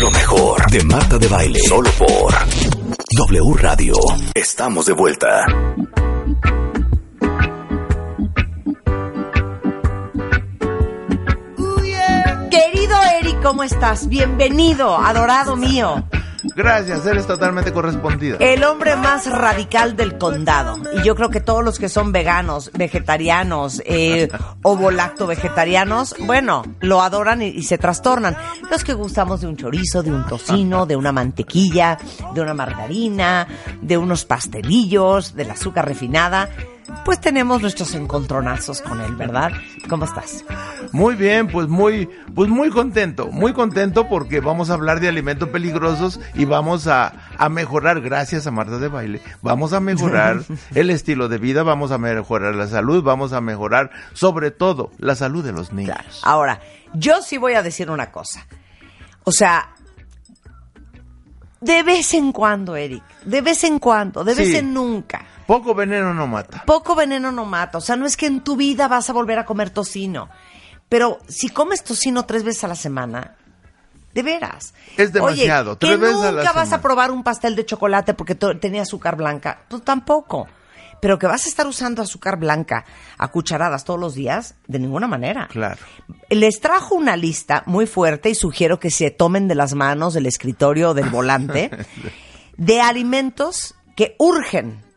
Lo mejor de Marta de Baile. Solo por W Radio. Estamos de vuelta. Querido Eric, ¿cómo estás? Bienvenido, adorado mío. Gracias, eres totalmente correspondida. El hombre más radical del condado. Y yo creo que todos los que son veganos, vegetarianos, eh, ovo-lacto vegetarianos, bueno, lo adoran y, y se trastornan. Los que gustamos de un chorizo, de un tocino, de una mantequilla, de una margarina, de unos pastelillos, del azúcar refinada, pues tenemos nuestros encontronazos con él, ¿verdad? ¿Cómo estás? Muy bien, pues muy, pues muy contento, muy contento porque vamos a hablar de alimentos peligrosos y vamos a, a mejorar, gracias a Marta de Baile, vamos a mejorar el estilo de vida, vamos a mejorar la salud, vamos a mejorar sobre todo la salud de los niños. Ahora, yo sí voy a decir una cosa. O sea, de vez en cuando, Eric, de vez en cuando, de vez Sí. en nunca. Poco veneno no mata. Poco veneno no mata. O sea, no es que en tu vida vas a volver a comer tocino. Pero si comes tocino tres veces a la semana, de veras. Es demasiado, Oye, tres que veces a la nunca vas a probar un pastel de chocolate porque tenía azúcar blanca. Pues tampoco. Pero que vas a estar usando azúcar blanca a cucharadas todos los días, de ninguna manera. Claro. Les trajo una lista muy fuerte y sugiero que se tomen de las manos del escritorio o del volante de alimentos que urgen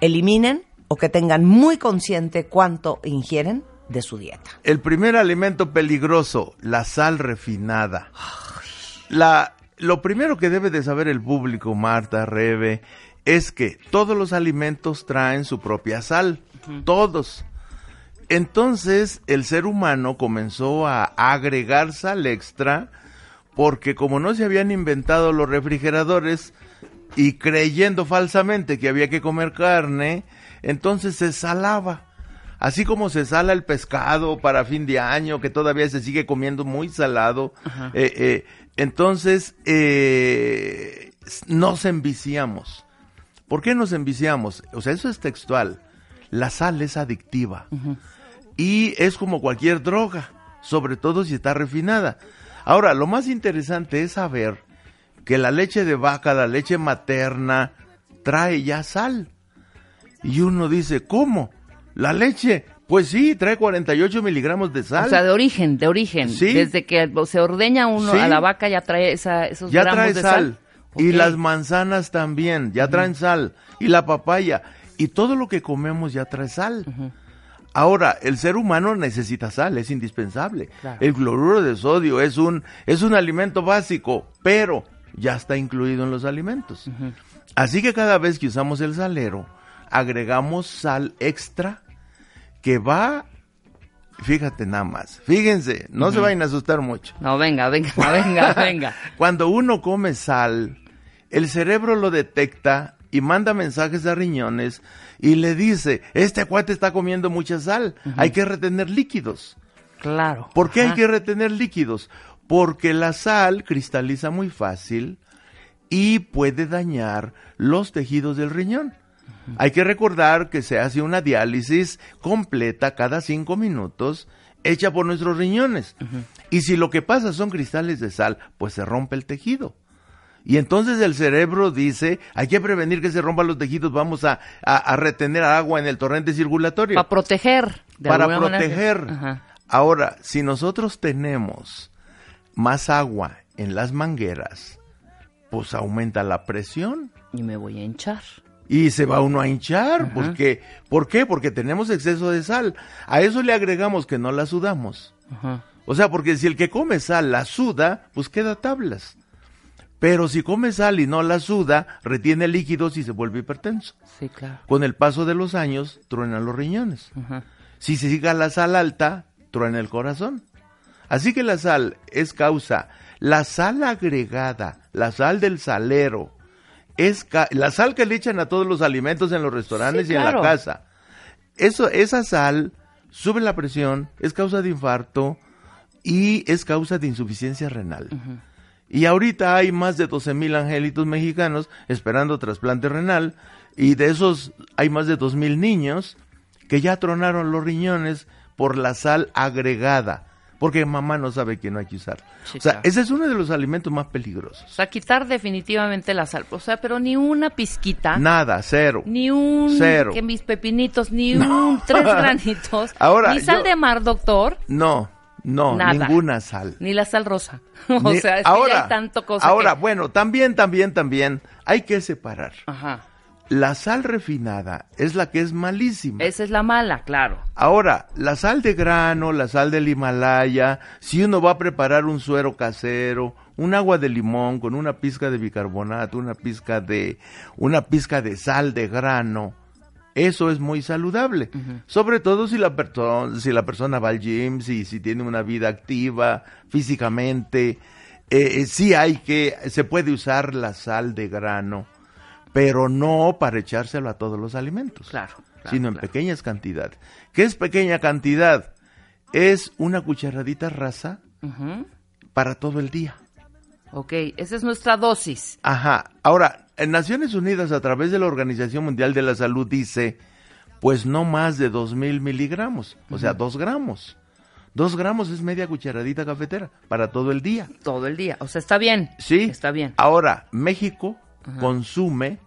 eliminen o que tengan muy consciente cuánto ingieren de su dieta. El primer alimento peligroso, la sal refinada. La, lo primero que debe de saber el público, Marta, Rebe, es que todos los alimentos traen su propia sal. Todos. Entonces, el ser humano comenzó a agregar sal extra porque como no se habían inventado los refrigeradores y creyendo falsamente que había que comer carne, entonces se salaba. Así como se sala el pescado para fin de año, que todavía se sigue comiendo muy salado, eh, eh, entonces eh, nos enviciamos. ¿Por qué nos enviciamos? O sea, eso es textual. La sal es adictiva y es como cualquier droga, sobre todo si está refinada. Ahora, lo más interesante es saber que la leche de vaca, la leche materna, trae ya sal. Y uno dice, ¿cómo? ¿La leche? Pues sí, trae 48 miligramos de sal. O sea, de origen, de origen. Sí. Desde que se ordeña uno Sí. a la vaca ya trae esa, esos ya gramos trae de sal. sal. Y las manzanas también, ya traen sal. Y la papaya. Y todo lo que comemos ya trae sal. Ahora, el ser humano necesita sal, es indispensable. Claro. El cloruro de sodio es un, es un alimento básico, pero ya está incluido en los alimentos. Así que cada vez que usamos el salero, agregamos sal extra que va, fíjate nada más, fíjense, no se vayan a asustar mucho. No, venga, venga, venga, venga. Cuando uno come sal, el cerebro lo detecta y manda mensajes a riñones y le dice, este cuate está comiendo mucha sal, hay que retener líquidos. Claro. ¿Por qué hay que retener líquidos? Porque la sal cristaliza muy fácil y puede dañar los tejidos del riñón. Hay que recordar que se hace una diálisis completa cada cinco minutos hecha por nuestros riñones. Y si lo que pasa son cristales de sal, pues se rompe el tejido. Y entonces el cerebro dice, hay que prevenir que se rompan los tejidos, vamos a, a- a retener agua en el torrente circulatorio Para proteger. de para manera. proteger. Ahora, si nosotros tenemos más agua en las mangueras, pues aumenta la presión Y me voy a hinchar. y se va uno a hinchar. Porque, ¿Por qué? Porque tenemos exceso de sal. A eso le agregamos que no la sudamos. Ajá. O sea, porque si el que come sal la suda, pues queda tablas. Pero si come sal y no la suda, retiene líquidos y se vuelve hipertenso. Sí, claro. Con el paso de los años, truenan los riñones. Ajá. Si se siga la sal alta, truena el corazón. Así que la sal es causa. La sal agregada, la sal del salero, es ca- la sal que le echan a todos los alimentos en los restaurantes Sí, y en la casa. Eso, esa sal sube la presión, es causa de infarto y es causa de insuficiencia renal. Y ahorita hay más de 12 mil angelitos mexicanos esperando trasplante renal y de esos hay más de 2 mil niños que ya tronaron los riñones por la sal agregada, porque mamá no sabe que no hay que usar. Sí, o sea, claro. ese es uno de los alimentos más O peligrosos. sea, quitar definitivamente la sal. O sea, pero ni una pizquita. Nada, cero. Ni un Cero. que mis pepinitos, ni un tres granitos. Ahora, ni sal yo- de mar, doctor, No, no, Nada. ninguna sal. ni la sal rosa. o Ni- sea, es que ya hay tanto cosa ahora, que- bueno, también, también, también hay que separar. Ajá. La sal refinada es la que es malísima. Esa es la mala, claro. Ahora, la sal de grano, la sal del Himalaya, si uno va a preparar un suero casero, un agua de limón con una pizca de bicarbonato, una pizca de una pizca de sal de grano, eso es muy saludable. Sobre todo si la persona si la persona va al gym, si si tiene una vida activa físicamente, eh, eh, sí hay que se puede usar la sal de grano, pero no para echárselo a todos los alimentos Claro. claro, sino en claro. pequeñas cantidades. ¿Qué es pequeña cantidad? Es una cucharadita rasa para todo el día. Ok, esa es nuestra dosis. Ajá. Ahora, en Naciones Unidas, a través de la Organización Mundial de la Salud, dice, pues no más de dos mil miligramos, o sea, dos gramos. Dos gramos es media cucharadita cafetera para todo el día. Todo el día. O sea, está bien. Sí. Está bien. Ahora, México consume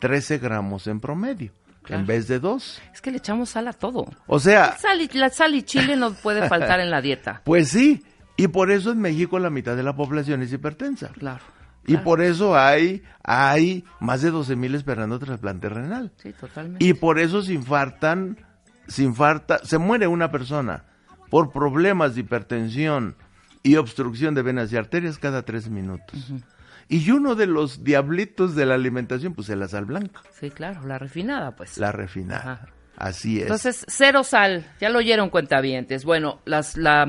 13 gramos en promedio, Claro. en vez de dos. Es que le echamos sal a todo. O sea, Sal y- la sal y chile no puede faltar en la dieta. Pues sí, y por eso en México la mitad de la población es hipertensa. Claro. Y claro. por eso hay, hay más de 12 mil esperando trasplante renal. Sí, totalmente. Y por eso se infartan, se infarta, se muere una persona por problemas de hipertensión y obstrucción de venas y arterias cada tres minutos. Y uno de los diablitos de la alimentación, pues es la sal blanca, Sí, claro, la refinada, pues. la refinada. Ajá. Así es. Entonces, cero sal. Ya lo oyeron cuentavientes. Bueno, las, la,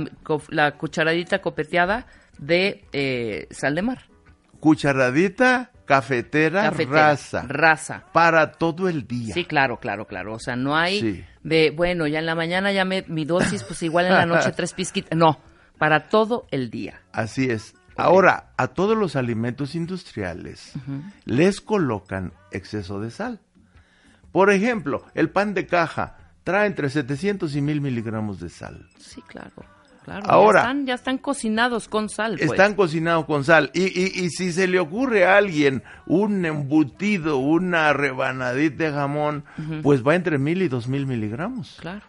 la cucharadita copeteada de eh, sal de mar. Cucharadita cafetera, Cafetera. rasa. Raza. para todo el día. Sí, claro, claro, claro. O sea, no hay Sí. de, bueno, ya en la mañana ya me, mi dosis, pues igual en la noche tres pizquitas. No, para todo el día. Así es. Ahora, a todos los alimentos industriales les colocan exceso de sal. Por ejemplo, el pan de caja trae entre 700 y 1000 miligramos de sal. Sí, claro. Claro, Ahora- ya están, ya están cocinados con sal. Pues. Están cocinados con sal. Y, y, y si se le ocurre a alguien un embutido, una rebanadita de jamón, pues va entre 1000 y 2000 miligramos. Claro.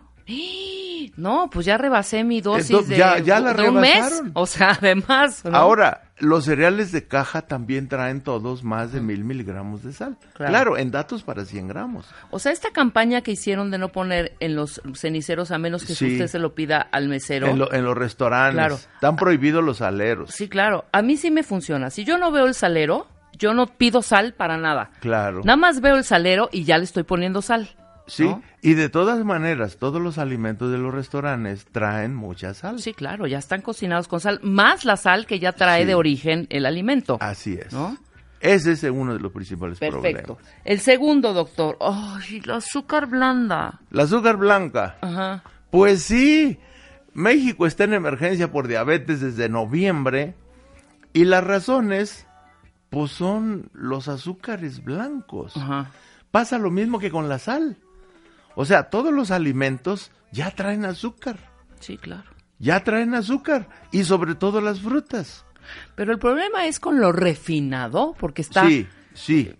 No, pues ya rebasé mi dosis Entonces, de, ya- ya la de un mes. O sea, además. ¿no? Ahora, los cereales de caja también traen todos más de 1000 miligramos de sal. Claro. Claro. en datos para 100 gramos. O sea, esta campaña que hicieron de no poner en los ceniceros a menos que Sí. usted se lo pida al mesero. En, lo- en los restaurantes. Claro. Están prohibidos los aleros. Sí, claro. A mí sí me funciona. Si yo no veo el salero, yo no pido sal para nada. Claro. Nada más veo el salero y ya le estoy poniendo sal. Sí, ¿no? y de todas maneras, todos los alimentos de los restaurantes traen mucha sal. Sí, claro, ya están cocinados con sal, más la sal que ya trae Sí. de origen el alimento. Así es. ¿No? Ese es uno de los principales Perfecto. problemas. El segundo, doctor. Ay, la azúcar blanda. La azúcar blanca. Ajá. Pues sí, México está en emergencia por diabetes desde noviembre y las razones, pues son los azúcares blancos. Ajá. Pasa lo mismo que con la sal. O sea, todos los alimentos ya traen azúcar. Sí, claro. Ya traen azúcar. Y sobre todo las frutas. Pero el problema es con lo refinado, porque está Sí, sí.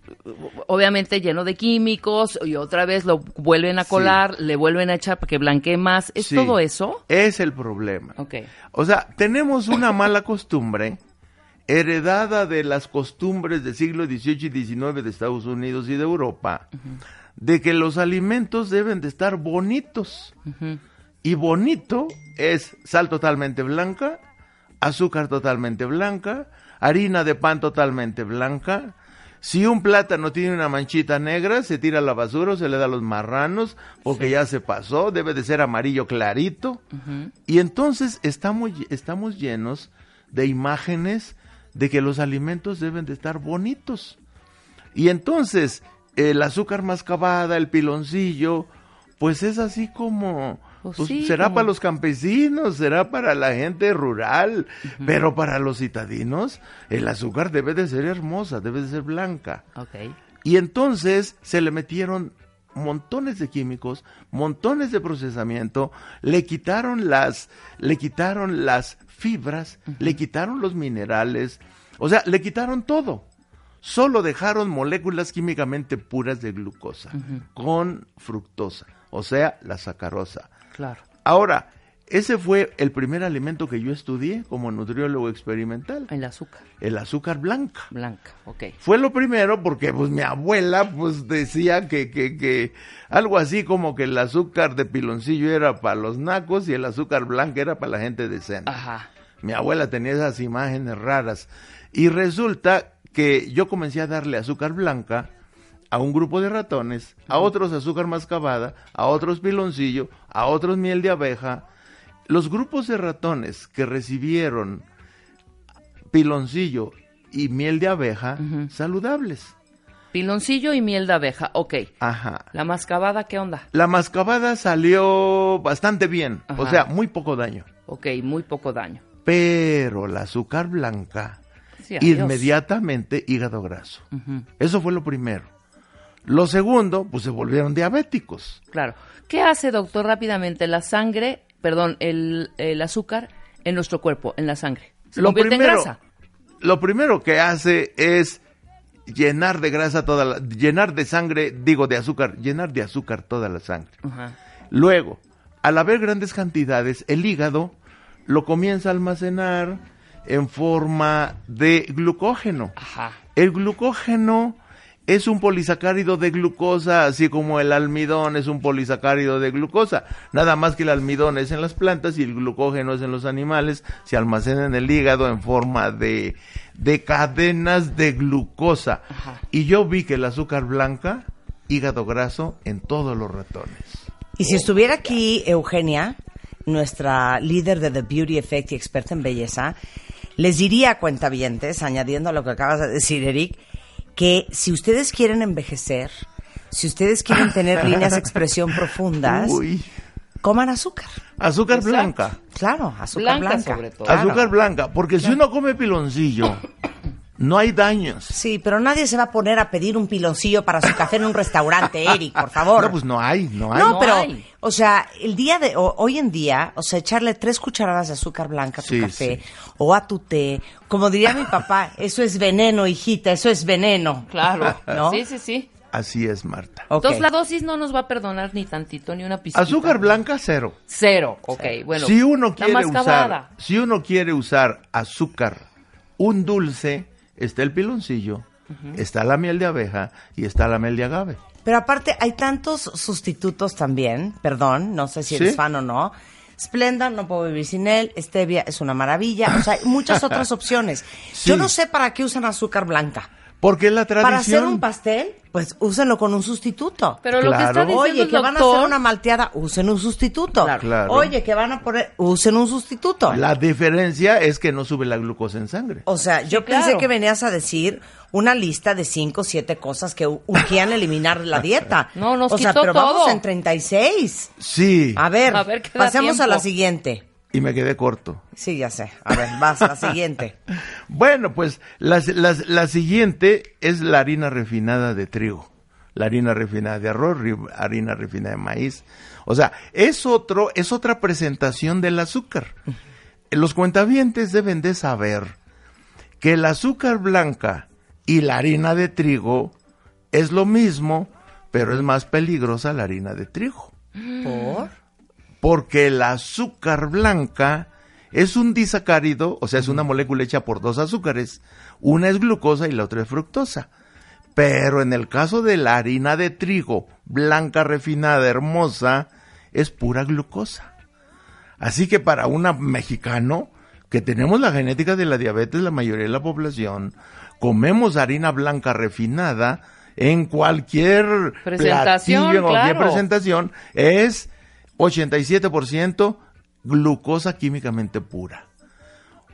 obviamente lleno de químicos y otra vez lo vuelven a Sí. colar, le vuelven a echar para que blanquee más. ¿Es sí. todo eso? Es el problema. Ok. O sea, tenemos una mala costumbre heredada de las costumbres del siglo XVIII y XIX de Estados Unidos y de Europa, de que los alimentos deben de estar bonitos. Y bonito es sal totalmente blanca, azúcar totalmente blanca, harina de pan totalmente blanca. Si un plátano tiene una manchita negra, se tira a la basura o se le da a los marranos porque ya se pasó, debe de ser amarillo clarito. Y entonces estamos, estamos llenos de imágenes de que los alimentos deben de estar bonitos. Y entonces el azúcar mascabada, el piloncillo, pues es así como... Pues pues, sí, será como- para los campesinos, será para la gente rural, pero para los citadinos el azúcar debe de ser hermosa, debe de ser blanca. Ok. Y entonces se le metieron montones de químicos, montones de procesamiento, le quitaron las, le quitaron las fibras, le quitaron los minerales, o sea, le quitaron todo. Solo dejaron moléculas químicamente puras de glucosa con fructosa, o sea, la sacarosa. Claro. Ahora, ese fue el primer alimento que yo estudié como nutriólogo experimental, El azúcar. el azúcar blanca. Blanca, ok. Fue lo primero porque pues mi abuela pues decía que, que, que algo así como que el azúcar de piloncillo era para los nacos y el azúcar blanca era para la gente decente. Ajá. Mi abuela tenía esas imágenes raras. Y resulta que yo comencé a darle azúcar blanca a un grupo de ratones, a otros azúcar mascabada, a otros piloncillo, a otros miel de abeja. Los grupos de ratones que recibieron piloncillo y miel de abeja, saludables. Piloncillo y miel de abeja, ok. Ajá. La mascabada, ¿qué onda? La mascabada salió bastante bien, o sea, muy poco daño. Ok, muy poco daño. Pero la azúcar blanca, Inmediatamente hígado graso. Eso fue lo primero. Lo segundo, pues se volvieron diabéticos. Claro. ¿Qué hace, doctor, rápidamente la sangre, perdón, el, el azúcar en nuestro cuerpo, en la sangre? Se Lo convierte primero, en grasa. lo primero que hace es llenar de grasa toda la, llenar de sangre, digo de azúcar, llenar de azúcar toda la sangre. Luego, al haber grandes cantidades, el hígado lo comienza a almacenar en forma de glucógeno. Ajá. El glucógeno es un polisacárido de glucosa, así como el almidón es un polisacárido de glucosa. Nada más que el almidón es en las plantas y el glucógeno es en los animales. Se almacena en el hígado en forma de, de cadenas de glucosa. Ajá. Y yo vi que el azúcar blanca, hígado graso en todos los ratones. Y si estuviera aquí Eugenia, nuestra líder de The Beauty Effect y experta en belleza, les diría a cuentavientes, añadiendo a lo que acabas de decir, Eric, que si ustedes quieren envejecer, si ustedes quieren tener líneas de expresión profundas, Uy, coman azúcar. azúcar Exacto. blanca. Claro, azúcar Blanca, blanca. sobre todo. Claro. Azúcar blanca, porque si uno come piloncillo, no hay daños. Sí, pero nadie se va a poner a pedir un piloncillo para su café en un restaurante, Eric, por favor. No, pues no hay, no hay. No, No pero, hay. o sea, el día de o- hoy en día, o sea, echarle tres cucharadas de azúcar blanca a tu Sí, café sí. o a tu té, como diría mi papá, eso es veneno, hijita, eso es veneno. Claro. ¿No? Sí, sí, sí. Así es, Marta. Entonces la dosis no nos va a perdonar ni tantito, ni una pizquita. Azúcar blanca cero. Cero. Ok, bueno. si uno quiere usar, si uno quiere usar azúcar, un dulce, está el piloncillo, está la miel de abeja y está la miel de agave. Pero aparte hay tantos sustitutos también, perdón, no sé si eres ¿Sí? fan o no. Splenda, no puedo vivir sin él. Stevia es una maravilla. O sea, hay muchas otras opciones. Sí. Yo no sé para qué usan azúcar blanca. Porque es la tradición. Para hacer un pastel, pues úsenlo con un sustituto. Pero lo que está diciendo Oye, el que van a hacer una malteada, usen un sustituto. Claro. Claro. Oye, que van a poner, usen un sustituto. La diferencia es que no sube la glucosa en sangre. O sea, yo Sí, pensé claro. que venías a decir una lista de cinco o siete cosas que urgían eliminar la dieta. No, nos O sea, quitó pero vamos en 36. Sí. A ver, A ver, ¿qué da pasemos a la siguiente. Y me quedé corto. Sí, ya sé. A ver, vas, la siguiente. Bueno, pues la, la- la siguiente es la harina refinada de trigo, la harina refinada de arroz, ri- harina refinada de maíz. O sea, es otro, es otra presentación del azúcar. Los cuentavientes deben de saber que el azúcar blanca y la harina de trigo es lo mismo, pero es más peligrosa la harina de trigo ¿Por? Porque el azúcar blanca es un disacárido, o sea, es una molécula hecha por dos azúcares. Una es glucosa y la otra es fructosa. Pero en el caso de la harina de trigo, blanca, refinada, hermosa, es pura glucosa. Así que para un mexicano, que tenemos la genética de la diabetes, la mayoría de la población, comemos harina blanca refinada en cualquier Presentación, platillo, en cualquier claro. presentación, es 87% glucosa químicamente pura.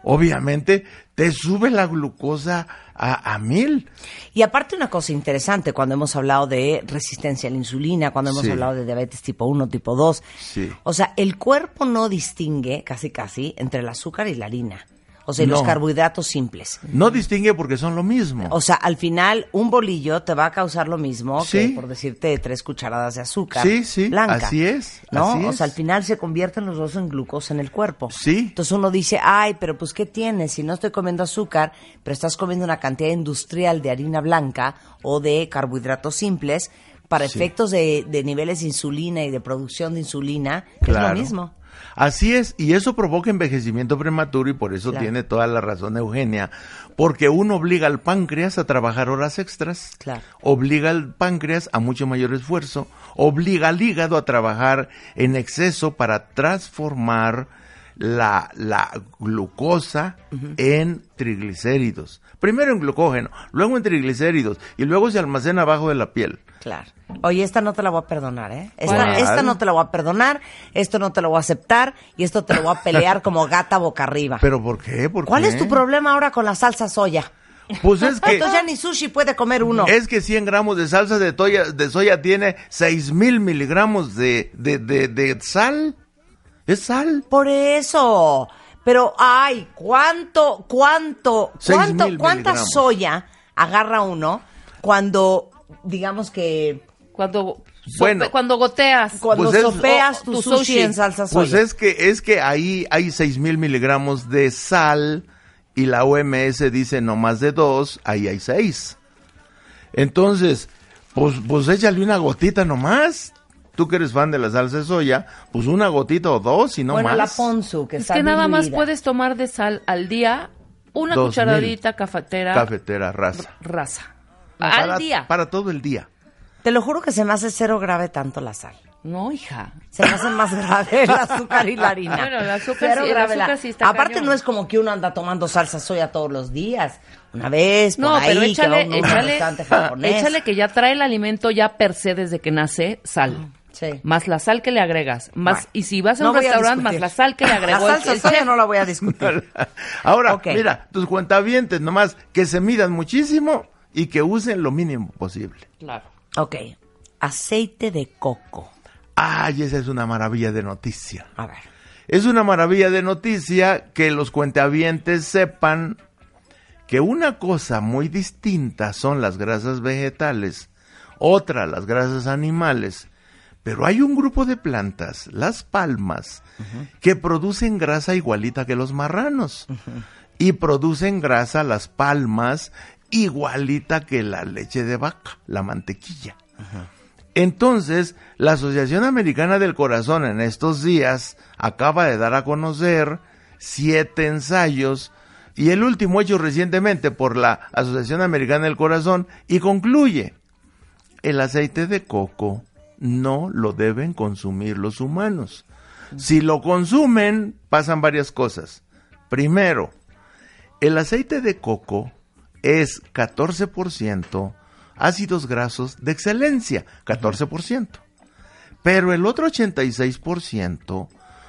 Obviamente te sube la glucosa a, a mil. Y aparte una cosa interesante, cuando hemos hablado de resistencia a la insulina, cuando hemos Sí. hablado de diabetes tipo 1, tipo 2, Sí. o sea, el cuerpo no distingue casi casi entre el azúcar y la harina. O sea, y los No. carbohidratos simples. No distingue porque son lo mismo. O sea, al final, un bolillo te va a causar lo mismo Sí. que, por decirte, tres cucharadas de azúcar Sí, sí, blanca. así es, ¿No? así o es. sea, al final se convierten los dos en glucosa en el cuerpo. Sí. Entonces uno dice, ay, pero pues, ¿qué tienes? Si no estoy comiendo azúcar, pero estás comiendo una cantidad industrial de harina blanca o de carbohidratos simples, para Sí. efectos de, de niveles de insulina y de producción de insulina, es Claro. lo mismo. Así es, y eso provoca envejecimiento prematuro y por eso Claro. tiene toda la razón Eugenia, porque uno obliga al páncreas a trabajar horas extras, Claro. obliga al páncreas a mucho mayor esfuerzo, obliga al hígado a trabajar en exceso para transformar la, la glucosa en triglicéridos. Primero en glucógeno, luego en triglicéridos y luego se almacena abajo de la piel. Claro. Oye, esta no te la voy a perdonar, ¿eh? Esta, esta no te la voy a perdonar, esto no te lo voy a aceptar y esto te lo voy a pelear como gata boca arriba. ¿Pero por qué? ¿Por ¿Cuál qué? es tu problema ahora con la salsa soya? Pues es que... Entonces ya ni sushi puede comer uno. Es que 100 gramos de salsa de, toya- de soya tiene 6 mil miligramos de, de, de, de sal. Es sal. Por eso. Pero, ay, ¿cuánto, cuánto, Seis cuánto, cuánta miligramos. soya agarra uno cuando, digamos que, Cuando, sope- Bueno. cuando goteas. cuando Pues es- sopeas o- tu, tu sushi, sushi. en salsa soya? Pues es que, es que ahí hay 6 mil miligramos de sal y la OMS dice no más de 2, ahí hay 6. Entonces, pues, pues échale una gotita nomás. Tú que eres fan de la salsa de soya, pues una gotita o dos y no bueno, más. la ponzu, que Es está que nada más puedes tomar de sal al día una Dos cucharadita cafetera Cafetera, raza. raza. Para- al día. Para todo el día. Te lo juro que se me hace cero grave tanto la sal. No, hija. Se me hace más grave el azúcar y la harina. Bueno, el azúcar Cero sí- el grave azúcar la- sí está Aparte cañón. no es como que uno anda tomando salsa soya todos los días. Una vez, por No, ahí, pero que va échale, uno a un échale, japonés. échale que ya trae el alimento ya per se desde que nace sal. Sí. Más la sal que le agregas. Más, Bueno, y si vas a no un a restaurante, más la sal que le agregó La salsa el soya chef. no la voy a discutir. Ahora, mira, tus cuentavientes nomás que se midan muchísimo y que usen lo mínimo posible. Claro. ok. Aceite de coco. Ay, esa es una maravilla de noticia. A ver. Es una maravilla de noticia que los cuentavientes sepan que una cosa muy distinta son las grasas vegetales, otra las grasas animales, pero hay un grupo de plantas, las palmas, que producen grasa igualita que los marranos. Y producen grasa las palmas igualita que la leche de vaca, la mantequilla. Entonces, la Asociación Americana del Corazón en estos días acaba de dar a conocer siete ensayos y el último hecho recientemente por la Asociación Americana del Corazón y concluye, el aceite de coco no lo deben consumir los humanos. Si lo consumen, pasan varias cosas. Primero, el aceite de coco es 14% ácidos grasos de excelencia, 14%. Pero el otro 86%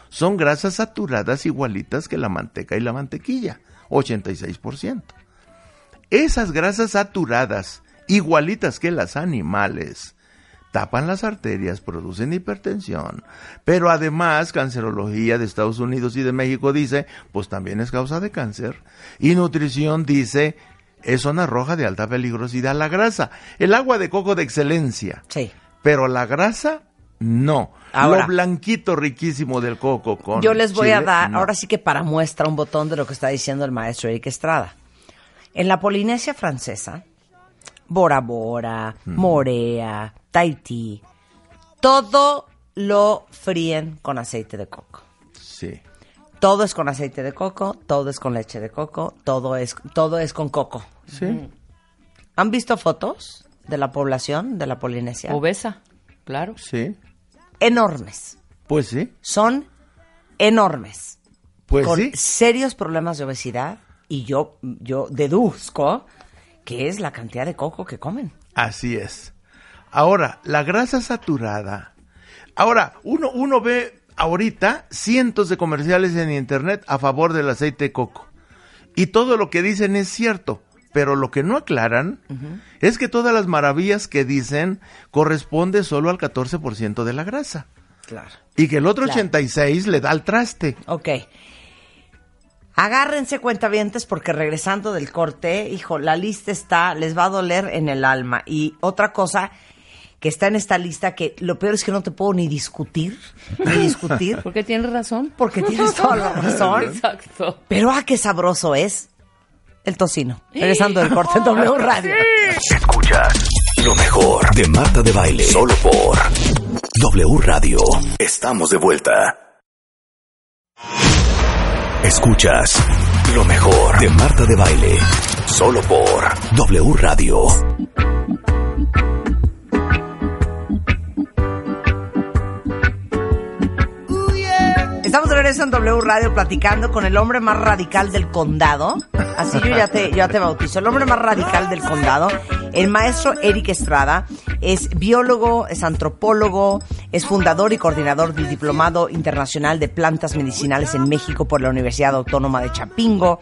son grasas saturadas igualitas que la manteca y la mantequilla, 86%. Esas grasas saturadas, igualitas que las animales, tapan las arterias, producen hipertensión, pero además Cancerología de Estados Unidos y de México dice, pues también es causa de cáncer, y Nutrición dice, es zona roja de alta peligrosidad la grasa, el agua de coco de excelencia, Sí. pero la grasa no. Ahora. Lo blanquito riquísimo del coco con Yo les voy a dar, no. ahora sí que para muestra, un botón de lo que está diciendo el maestro Eric Estrada. En la Polinesia francesa, Bora Bora, Morea, Tahití, todo lo fríen con aceite de coco. Sí. Todo es con aceite de coco, todo es con leche de coco, todo es, todo es con coco. Sí. ¿Han visto fotos de la población de la Polinesia? Obesa, claro. Sí. Enormes. Pues sí. Son enormes. Pues con sí. serios problemas de obesidad y yo, yo deduzco que es la cantidad de coco que comen. Así es. Ahora, la grasa saturada. Ahora, uno, uno ve ahorita cientos de comerciales en internet a favor del aceite de coco. Y todo lo que dicen es cierto. Pero lo que no aclaran es que todas las maravillas que dicen corresponde solo al 14% de la grasa. Claro. Y que el otro Claro. 86 le da al traste. Ok. Agárrense cuentavientes porque regresando del corte, hijo, la lista está, les va a doler en el alma. Y otra cosa que está en esta lista que lo peor es que no te puedo ni discutir, ni discutir, Porque tienes razón. porque tienes toda la razón. Exacto. Pero ah, qué sabroso es el tocino. Regresando del corte en W Radio. Escuchas lo mejor de Marta de Baile. Solo por W Radio. Estamos de vuelta. Escuchas lo mejor de Marta de Baile. Solo por W Radio. Estamos de regreso en W Radio platicando con el hombre más radical del condado. Así yo ya te, ya te bautizo. El hombre más radical del condado, el maestro Eric Estrada, es biólogo, es antropólogo, es fundador y coordinador del Diplomado Internacional de Plantas Medicinales en México por la Universidad Autónoma de Chapingo.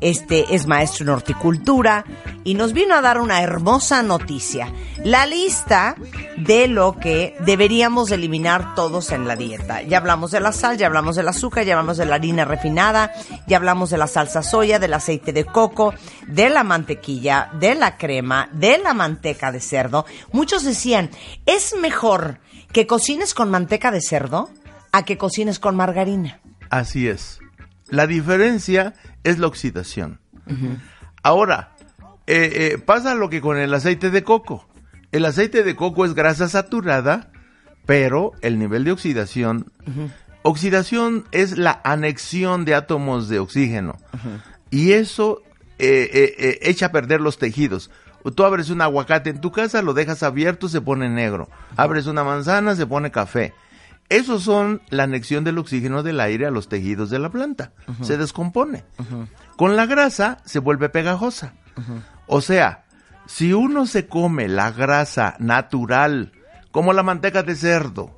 Este es maestro en horticultura y nos vino a dar una hermosa noticia. La lista de lo que deberíamos eliminar todos en la dieta. Ya hablamos de la sal, ya hablamos del azúcar, ya hablamos de la harina refinada, ya hablamos de la salsa soya, del aceite de coco, de la mantequilla, de la crema, de la manteca de cerdo. Muchos decían, es mejor que cocines con manteca de cerdo a que cocines con margarina. Así es. La diferencia es la oxidación. Ahora, eh, eh, pasa lo que con el aceite de coco. El aceite de coco es grasa saturada, pero el nivel de oxidación... Oxidación es la anexión de átomos de oxígeno. Y eso eh, eh, eh, echa a perder los tejidos. Tú abres un aguacate en tu casa, lo dejas abierto, se pone negro. Abres una manzana, se pone café. Esos son la anexión del oxígeno del aire a los tejidos de la planta. Se descompone. Con la grasa se vuelve pegajosa. O sea, si uno se come la grasa natural, como la manteca de cerdo,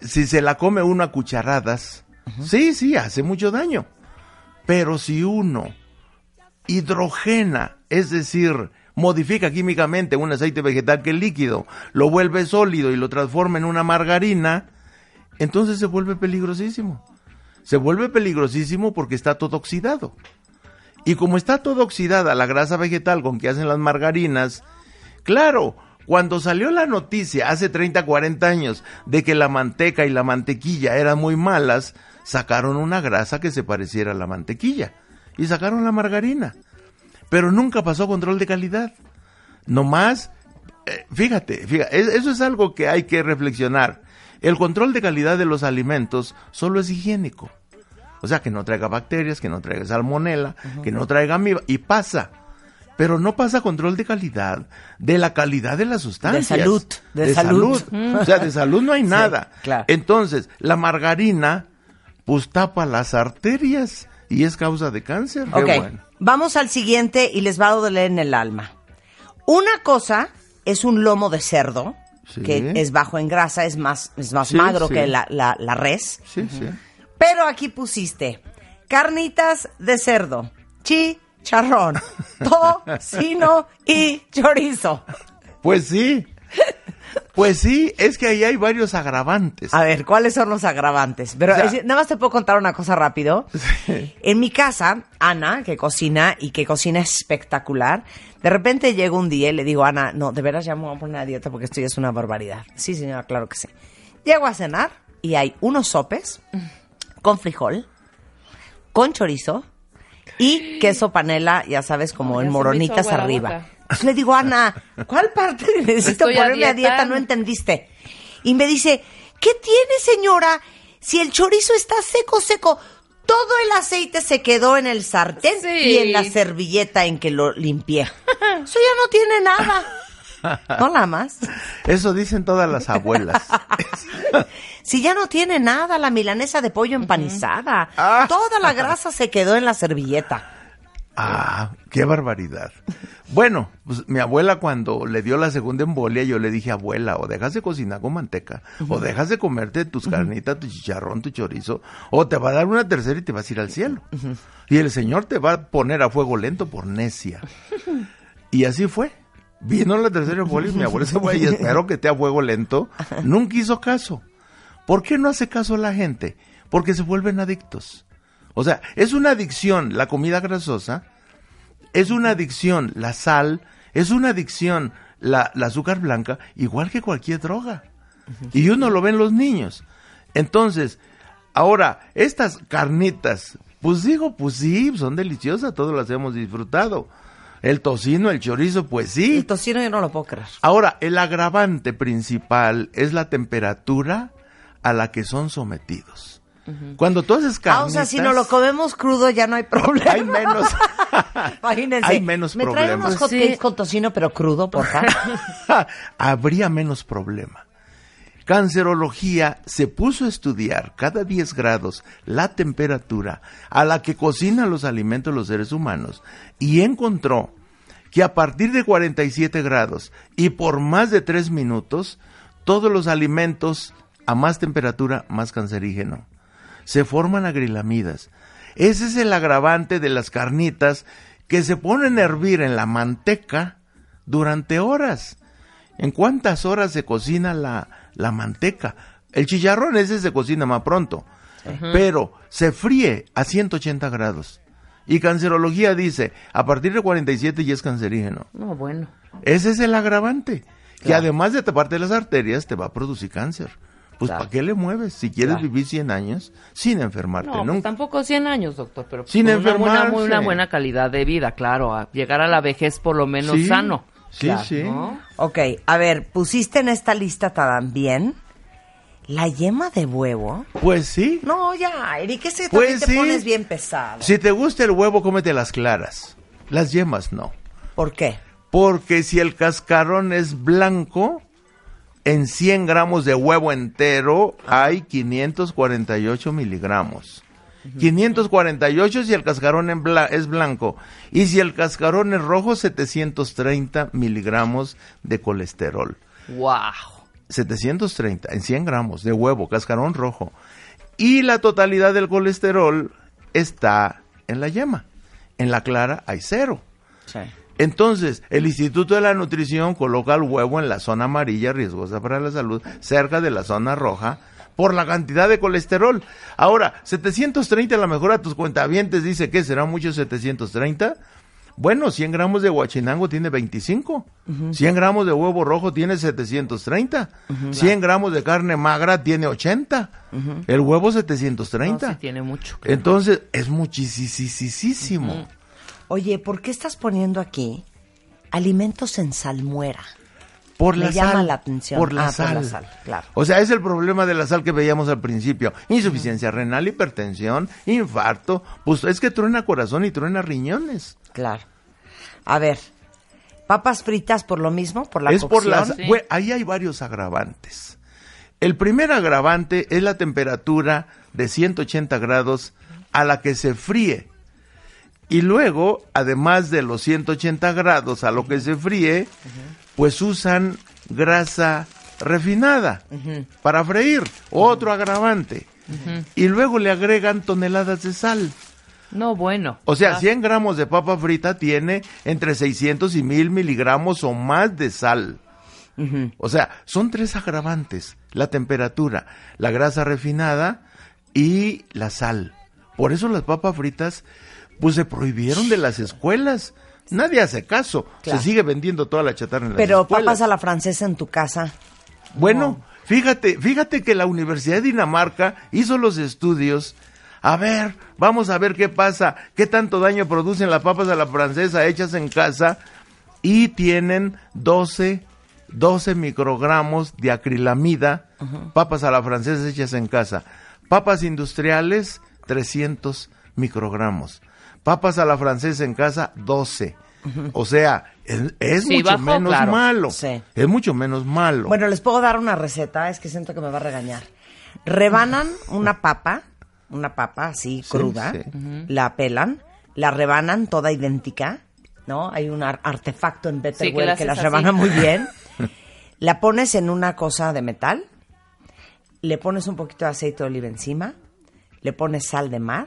si se la come uno a cucharadas, sí, sí, hace mucho daño. Pero si uno hidrogena, es decir, modifica químicamente un aceite vegetal que es líquido, lo vuelve sólido y lo transforma en una margarina, entonces se vuelve peligrosísimo. Se vuelve peligrosísimo porque está todo oxidado. Y como está todo oxidada la grasa vegetal con que hacen las margarinas, claro, cuando salió la noticia hace 30, 40 años de que la manteca y la mantequilla eran muy malas, sacaron una grasa que se pareciera a la mantequilla y sacaron la margarina. Pero nunca pasó control de calidad. Nomás, eh, fíjate, fíjate, es- eso es algo que hay que reflexionar. El control de calidad de los alimentos solo es higiénico. O sea, que no traiga bacterias, que no traiga salmonela, que no traiga amiba. Y pasa. Pero no pasa control de calidad, de la calidad de las sustancias. salud, de salud. O sea, de salud no hay nada. claro. Entonces, la margarina, pues tapa las arterias y es causa de cáncer. Ok, bueno. vamos al siguiente y les va a doler en el alma. Una cosa es un lomo de cerdo, Sí. que es bajo en grasa, es más, es más Sí, magro que la, la- la res. Sí, sí. Pero aquí pusiste carnitas de cerdo, chicharrón, tocino y chorizo. Pues sí. Pues sí, es que ahí hay varios agravantes. A ver, ¿cuáles son los agravantes? Pero O sea- es- nada más te puedo contar una cosa rápido. En mi casa, Ana, que cocina y que cocina espectacular, de repente llega un día y le digo, Ana, no, de veras ya me voy a poner a dieta porque esto ya es una barbaridad. Sí, señora, claro que sí. Llego a cenar y hay unos sopes con frijol, con chorizo y queso panela, ya sabes, como Ay, en moronitas arriba. le digo, Ana, ¿cuál parte necesito Estoy a ponerme a dieta? dieta. No entendiste. Y me dice, ¿qué tiene, señora? Si el chorizo está seco, seco, todo el aceite se quedó en el sartén Sí. y en la servilleta en que lo limpié. Eso ya no tiene nada. No la más. Eso dicen todas las abuelas. Si ya no tiene nada, la milanesa de pollo empanizada. Ah. Toda la grasa se quedó en la servilleta. Ah, qué barbaridad. Bueno, pues mi abuela cuando le dio la segunda embolia, yo le dije, abuela, o dejas de cocinar con manteca, o dejas de comerte tus carnitas, tu chicharrón, tu chorizo, o te va a dar una tercera y te vas a ir al cielo. Y el Señor te va a poner a fuego lento por necia. Y así fue. Vino la tercera embolia y mi abuela se fue y espero que esté a fuego lento. Nunca hizo caso. ¿Por qué no hace caso la gente? Porque se vuelven adictos. O sea, es una adicción la comida grasosa, es una adicción la sal, es una adicción la, la azúcar blanca, igual que cualquier droga. Y uno lo ven los niños. Entonces, ahora, estas carnitas, pues digo, pues sí, son deliciosas, todos las hemos disfrutado. El tocino, el chorizo, pues sí. El tocino yo no lo puedo creer. Ahora, el agravante principal es la temperatura a la que son sometidos. Cuando tú haces Ah, carnitas... o sea, si no lo comemos crudo ya no hay problema. Hay menos... Imagínense. hay menos ¿Me traen problemas. unos hotcakes Sí. con tocino pero crudo, por favor? Habría menos problema. Cancerología se puso a estudiar cada 10 grados la temperatura a la que cocinan los alimentos los seres humanos y encontró que a partir de 47 grados y por más de 3 minutos, todos los alimentos a más temperatura, más cancerígeno. Se forman agrilamidas. Ese es el agravante de las carnitas que se ponen a hervir en la manteca durante horas. ¿En cuántas horas se cocina la, la manteca? El chicharrón ese se cocina más pronto, pero se fríe a 180 grados. Y cancerología dice, a partir de 47 ya es cancerígeno. No, bueno. Ese es el agravante, que además de taparte las arterias te va a producir cáncer. Pues Claro. ¿para qué le mueves? Si quieres Claro. vivir 100 años sin enfermarte No, pues nunca. tampoco 100 años, doctor, pero Sin una buena, enfermarse. una buena calidad de vida, claro, a llegar a la vejez por lo menos Sí, sano. Sí, Claro, sí. ¿no? Ok, a ver, pusiste en esta lista también la yema de huevo. Pues sí. No, ya, Eric, ese Pues también te sí. pones bien pesado. Si te gusta el huevo, cómete las claras. Las yemas no. ¿Por qué? Porque si el cascarón es blanco, en 100 gramos de huevo entero hay 548 miligramos. 548 si el cascarón en bla- es blanco. Y si el cascarón es rojo, 730 miligramos de colesterol. Wow. 730 en 100 gramos de huevo, cascarón rojo. Y la totalidad del colesterol está en la yema. En la clara hay cero. Sí. Entonces, el Instituto de la Nutrición coloca el huevo en la zona amarilla riesgosa para la salud, cerca de la zona roja, por la cantidad de colesterol. Ahora, 730 a lo mejor a tus cuentavientes dice que será mucho 730. Bueno, 100 gramos de guachinango tiene 25. 100 gramos de huevo rojo tiene 730. 100 gramos de carne magra tiene 80. El huevo No, 730. sí tiene mucho. claro. Entonces, es muchísimo. Oye, ¿por qué estás poniendo aquí alimentos en salmuera? Por la llama sal. la atención. Por la, Ah, por sal. la sal, claro. O sea, es el problema de la sal que veíamos al principio. Insuficiencia renal, hipertensión, infarto. Pues es que truena corazón y truena riñones. Claro. A ver, papas fritas por lo mismo, por la es por la sal. Güey, ahí hay varios agravantes. El primer agravante es la temperatura de 180 grados a la que se fríe. Y luego, además de los 180 grados a lo que se fríe, pues usan grasa refinada para freír, otro agravante. Y luego le agregan toneladas de sal. No, bueno. O sea, Ah, 100 gramos de papa frita tiene entre 600 y 1000 miligramos o más de sal. O sea, son tres agravantes, la temperatura, la grasa refinada y la sal. Por eso las papas fritas, pues se prohibieron de las escuelas. Nadie hace caso. Claro. Se sigue vendiendo toda la chatarra en las Pero escuelas. papas a la francesa en tu casa. Bueno, fíjate, fíjate que la Universidad de Dinamarca hizo los estudios. A ver, vamos a ver qué pasa, qué tanto daño producen las papas a la francesa hechas en casa y tienen 12, 12 microgramos de acrilamida, papas a la francesa hechas en casa. Papas industriales, 300 microgramos. Papas a la francesa en casa, 12. O sea, es, es Sí, mucho menos claro. malo. Sí. Es mucho menos malo. Bueno, les puedo dar una receta, es que siento que me va a regañar. Rebanan una papa, una papa así Sí, cruda, sí. la pelan, la rebanan toda idéntica, ¿no? Hay un ar- artefacto en Sí, que Betterware la que, haces las así. rebana muy bien. la pones en una cosa de metal, le pones un poquito de aceite de oliva encima, le pones sal de mar,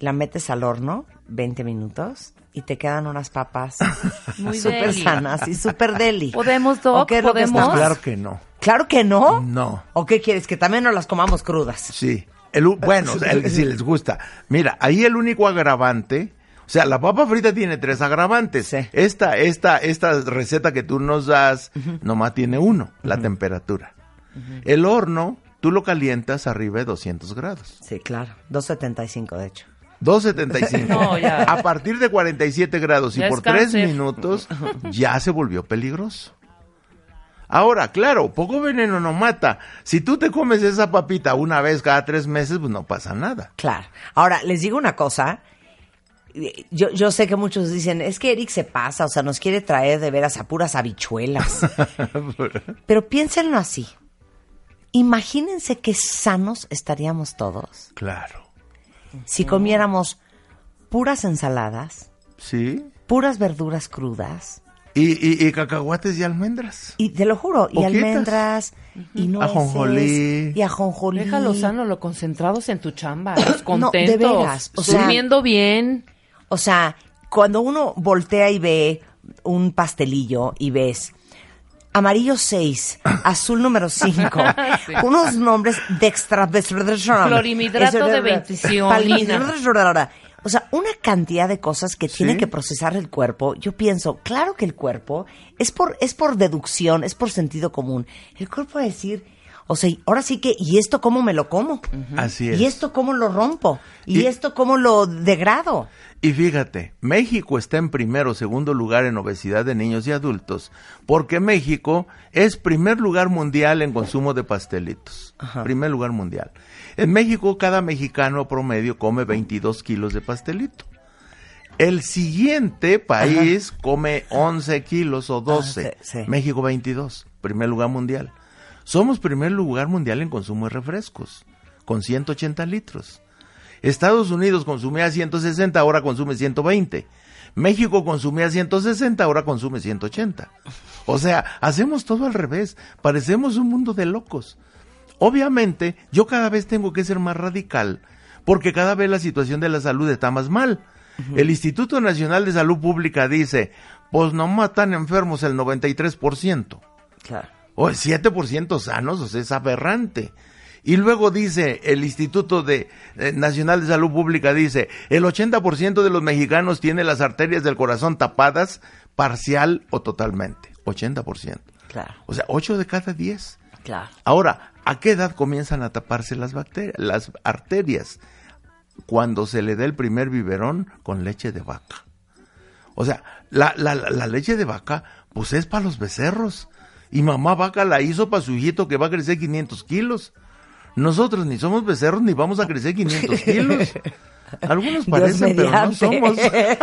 la metes al horno 20 minutos y te quedan unas papas Muy súper deli. sanas y súper deli. ¿Podemos, Doc? ¿O qué es lo que ¿Podemos? estás- Claro que no. Claro que no. No. ¿O qué quieres? Que también no las comamos crudas. Sí. El bueno, el- si les gusta. Mira, ahí el único agravante, o sea, la papa frita tiene tres agravantes. Sí. Esta, esta, esta receta que tú nos das, nomás tiene uno, la temperatura. El horno, tú lo calientas arriba de 200 grados. Sí, claro. 2.75, de hecho. 275. No, ya. A partir de 47 grados y Ya por tres minutos ya se volvió peligroso. Ahora, claro, poco veneno no mata. Si tú te comes esa papita una vez cada tres meses, pues no pasa nada. Claro. Ahora, les digo una cosa. Yo, yo sé que muchos dicen, es que Eric se pasa, o sea, nos quiere traer de veras a puras habichuelas. Pero piénsenlo así. Imagínense qué sanos estaríamos todos Claro. Si comiéramos puras ensaladas, Sí. puras verduras crudas, Y, y, y cacahuates y almendras. y te lo juro, y almendras, y nueces, Ajonjolí. y ajonjolí. Déjalo sano, lo concentrados en tu chamba, los No, de contentos, veras, o sea- durmiendo bien. O sea, cuando uno voltea y ve un pastelillo y ves amarillo 6, azul número 5, Sí. unos nombres de extra... Clorimidrato de bendicionina. O sea, una cantidad de cosas que tiene Sí. que procesar el cuerpo. Yo pienso, claro que el cuerpo es por, es por deducción, es por sentido común. El cuerpo va a decir, o sea, ahora sí que, ¿y esto cómo me lo como? Así es. ¿Y esto cómo lo rompo? ¿Y, Y- esto cómo lo degrado? Y fíjate, México está en primero o segundo lugar en obesidad de niños y adultos, porque México es primer lugar mundial en consumo de pastelitos. Primer lugar mundial. En México, cada mexicano promedio come 22 kilos de pastelito. El siguiente país come 11 kilos o 12. Ah, sí, sí. México 22, primer lugar mundial. Somos primer lugar mundial en consumo de refrescos, con 180 litros. Estados Unidos consumía 160, ahora consume 120. México consumía 160, ahora consume 180. O sea, hacemos todo al revés. Parecemos un mundo de locos. Obviamente, yo cada vez tengo que ser más radical, porque cada vez la situación de la salud está más mal. El Instituto Nacional de Salud Pública dice, pues no matan enfermos el 93%. Claro. O el 7% sanos, o sea, es aberrante. Y luego dice el Instituto de, eh, Nacional de Salud Pública, dice, el 80% de los mexicanos tiene las arterias del corazón tapadas parcial o totalmente. 80%. Claro, O sea, 8 de cada 10. claro. Ahora, ¿a qué edad comienzan a taparse las bacterias, las arterias? Cuando se le da el primer biberón con leche de vaca. O sea, la, la, la- la leche de vaca, pues es para los becerros. Y mamá vaca la hizo para su hijito que va a crecer 500 kilos. Nosotros ni somos becerros ni vamos a crecer 500 kilos. Algunos parecen, pero no somos.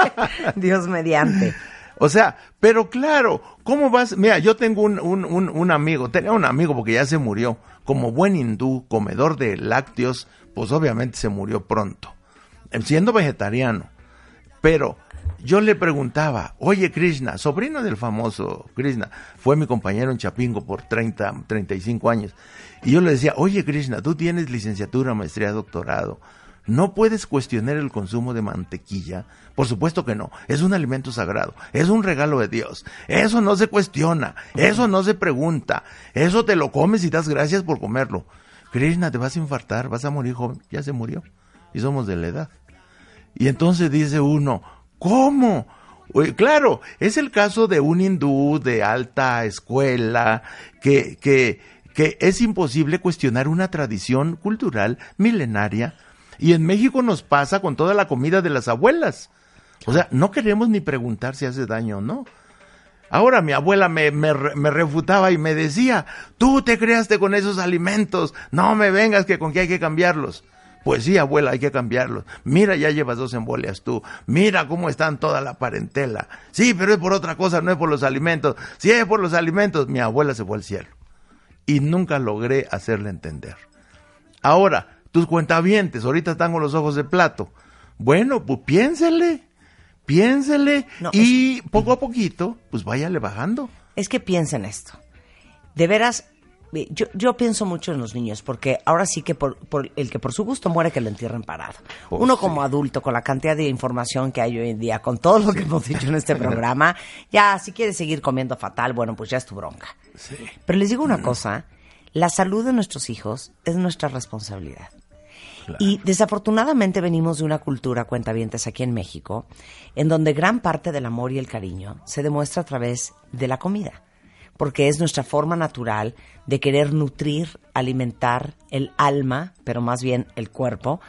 Dios mediante. O sea, pero claro, ¿cómo vas? Mira, yo tengo un, un, un, un amigo, tenía un amigo porque ya se murió, como buen hindú, comedor de lácteos, pues obviamente se murió pronto, siendo vegetariano. Pero yo le preguntaba, oye Krishna, sobrino del famoso Krishna, fue mi compañero en Chapingo por 30, 35 años, y yo le decía, oye Krishna, tú tienes licenciatura, maestría, doctorado, ¿no puedes cuestionar el consumo de mantequilla? Por supuesto que no, es un alimento sagrado, es un regalo de Dios, eso no se cuestiona, eso no se pregunta, eso te lo comes y das gracias por comerlo. Krishna, te vas a infartar, vas a morir joven, ya se murió, y somos de la edad. Y entonces dice uno, ¿cómo? Claro, es el caso de un hindú de alta escuela que, que, que es imposible cuestionar una tradición cultural milenaria. Y en México nos pasa con toda la comida de las abuelas. O sea, no queremos ni preguntar si hace daño o no. Ahora mi abuela me, me, me refutaba y me decía, tú te creaste con esos alimentos, no me vengas que con qué hay que cambiarlos. Pues sí, abuela, hay que cambiarlos. Mira, ya llevas dos embolias tú. Mira cómo están toda la parentela. Sí, pero es por otra cosa, no es por los alimentos. Si es por los alimentos, mi abuela se fue al cielo. Y nunca logré hacerle entender. Ahora, tus cuentavientes, ahorita están con los ojos de plato. Bueno, pues piénsele, piénsele No, y poco a poquito, pues váyale bajando. Es que piensen esto. De veras, yo, yo pienso mucho en los niños, porque ahora sí que por, por el que por su gusto muere, que lo entierren parado. Oh, Uno sí. como adulto, con la cantidad de información que hay hoy en día, con todo lo que hemos dicho en este programa, ya si quieres seguir comiendo fatal, bueno, pues ya es tu bronca. Pero les digo una cosa, la salud de nuestros hijos es nuestra responsabilidad. Y desafortunadamente venimos de una cultura, cuentavientes, aquí en México, en donde gran parte del amor y el cariño se demuestra a través de la comida, porque es nuestra forma natural de querer nutrir, alimentar el alma, pero más bien el cuerpo,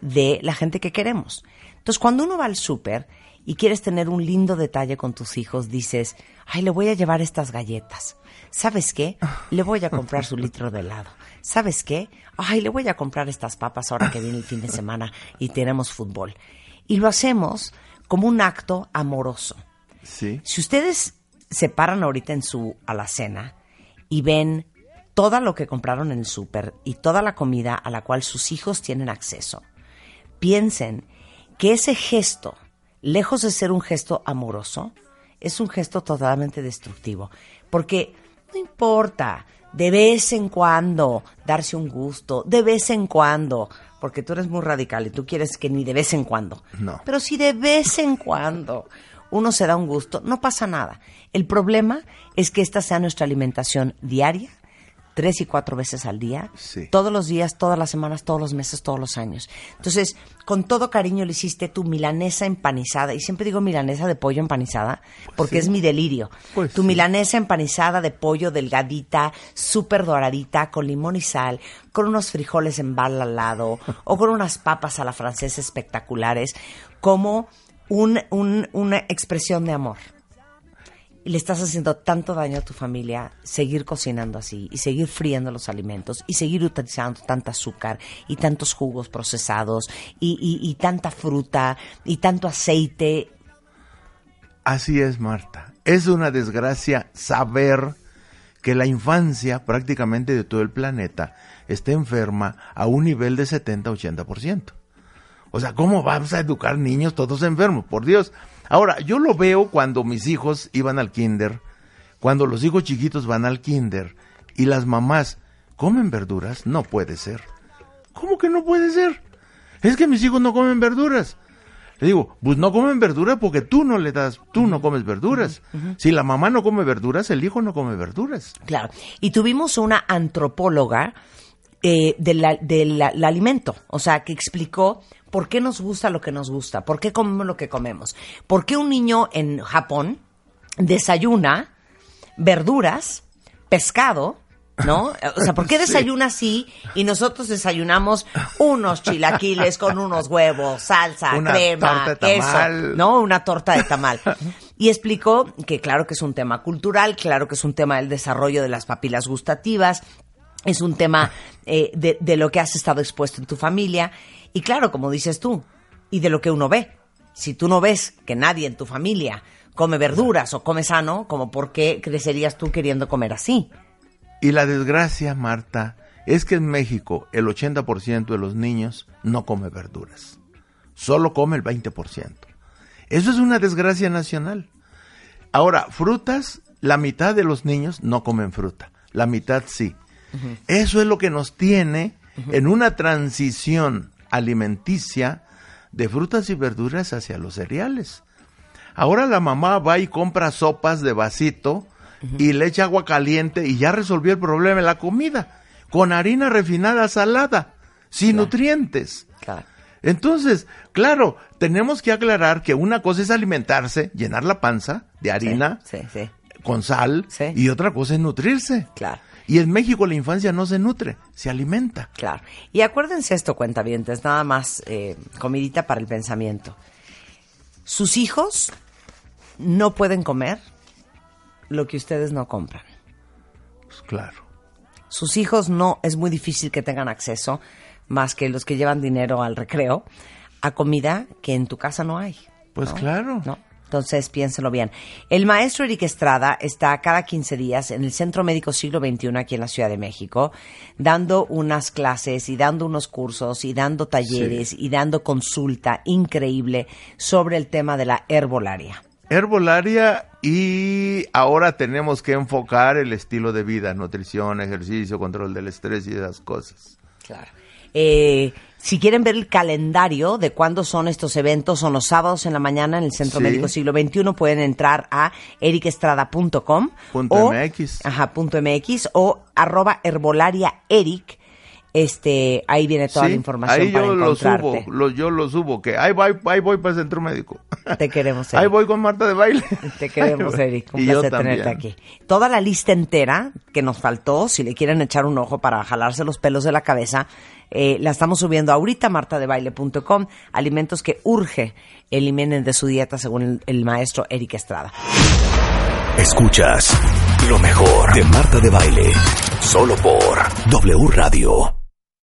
de la gente que queremos. Entonces, cuando uno va al súper y quieres tener un lindo detalle con tus hijos, dices, ay, le voy a llevar estas galletas. ¿Sabes qué? Le voy a comprar su litro de helado. ¿Sabes qué? Ay, le voy a comprar estas papas ahora que viene el fin de semana y tenemos fútbol. Y lo hacemos como un acto amoroso. Sí. Si ustedes se paran ahorita en su alacena y ven todo lo que compraron en el súper y toda la comida a la cual sus hijos tienen acceso, piensen que ese gesto, lejos de ser un gesto amoroso, es un gesto totalmente destructivo. Porque no importa, de vez en cuando darse un gusto, de vez en cuando, porque tú eres muy radical y tú quieres que ni de vez en cuando. No. Pero si de vez en cuando uno se da un gusto, no pasa nada. El problema es que esta sea nuestra alimentación diaria, tres y cuatro veces al día, Sí. todos los días, todas las semanas, todos los meses, todos los años. Entonces, con todo cariño le hiciste tu milanesa empanizada, y siempre digo milanesa de pollo empanizada, porque es mi delirio. Pues tu sí. milanesa empanizada de pollo delgadita, súper doradita, con limón y sal, con unos frijoles en bal al lado, o con unas papas a la francesa espectaculares, como un- un- una expresión de amor le estás haciendo tanto daño a tu familia seguir cocinando así y seguir friendo los alimentos y seguir utilizando tanta azúcar y tantos jugos procesados y, y- y tanta fruta y tanto aceite. Así es, Marta. Es una desgracia saber que la infancia prácticamente de todo el planeta está enferma a un nivel de 70-80%. O sea, ¿cómo vamos a educar niños todos enfermos? Por Dios. Ahora, yo lo veo cuando mis hijos iban al kinder, cuando los hijos chiquitos van al kinder y las mamás comen verduras, no puede ser. ¿Cómo que no puede ser? Es que mis hijos no comen verduras. Le digo, pues no comen verduras porque tú no le das, tú no comes verduras. Si la mamá no come verduras, el hijo no come verduras. Claro. Y tuvimos una antropóloga eh, del alimento, o sea, que explicó por qué nos gusta lo que nos gusta, por qué comemos lo que comemos, por qué un niño en Japón desayuna verduras, pescado, ¿no? O sea, ¿por qué desayuna así y nosotros desayunamos unos chilaquiles con unos huevos, salsa, Una crema, torta de queso. ¿no? Una torta de tamal. Y explicó que claro que es un tema cultural, claro que es un tema del desarrollo de las papilas gustativas, es un tema eh, de, lo que has estado expuesto en tu familia y claro, como dices tú, y de lo que uno ve. Si tú no ves que nadie en tu familia come verduras o come sano, como por qué crecerías tú queriendo comer así. Y la desgracia, Marta, es que en México el 80% de los niños no come verduras. Solo come el 20%. Eso es una desgracia nacional. Ahora, frutas, la mitad de los niños no comen fruta, la mitad sí. Eso es lo que nos tiene en una transición alimenticia de frutas y verduras hacia los cereales. Ahora la mamá va y compra sopas de vasito y le echa agua caliente y ya resolvió el problema de la comida, con harina refinada salada, sin nutrientes. Claro. Entonces, claro, tenemos que aclarar que una cosa es alimentarse, llenar la panza de harina Sí, sí, con sal, y otra cosa es nutrirse. claro. Y en México la infancia no se nutre, se alimenta. Claro. Y acuérdense esto, cuentavientes, nada más eh, comidita para el pensamiento. Sus hijos no pueden comer lo que ustedes no compran. Pues claro. Sus hijos no, es muy difícil que tengan acceso, más que los que llevan dinero al recreo, a comida que en tu casa no hay. Pues ¿no? claro. ¿No? Entonces, piénselo bien. El maestro Eric Estrada está cada 15 días en el Centro Médico Siglo XXI aquí en la Ciudad de México, dando unas clases y dando unos cursos y dando talleres y dando consulta increíble sobre el tema de la herbolaria. Herbolaria y ahora tenemos que enfocar el estilo de vida, nutrición, ejercicio, control del estrés y esas cosas. Claro. Eh, si quieren ver el calendario de cuándo son estos eventos, son los sábados en la mañana en el Centro Sí. Médico Siglo XXI. Pueden entrar a ericestrada.com Punto o, MX. Ajá, punto MX o arroba herbolaria eric este, ahí viene toda la información ahí para yo lo encontrarte. subo, lo- yo lo subo, que ahí voy, ahí voy para el centro médico. Te queremos, Ahí Eric. voy con Marta de baile. Te queremos, Eric. Un Y yo placer tenerte aquí. Toda la lista entera que nos faltó, si le quieren echar un ojo para jalarse los pelos de la cabeza, eh, la estamos subiendo ahorita martadebaile.com. Alimentos que urge eliminen de su dieta según el, el maestro Eric Estrada. Escuchas lo mejor de Marta de Baile. Solo por W Radio.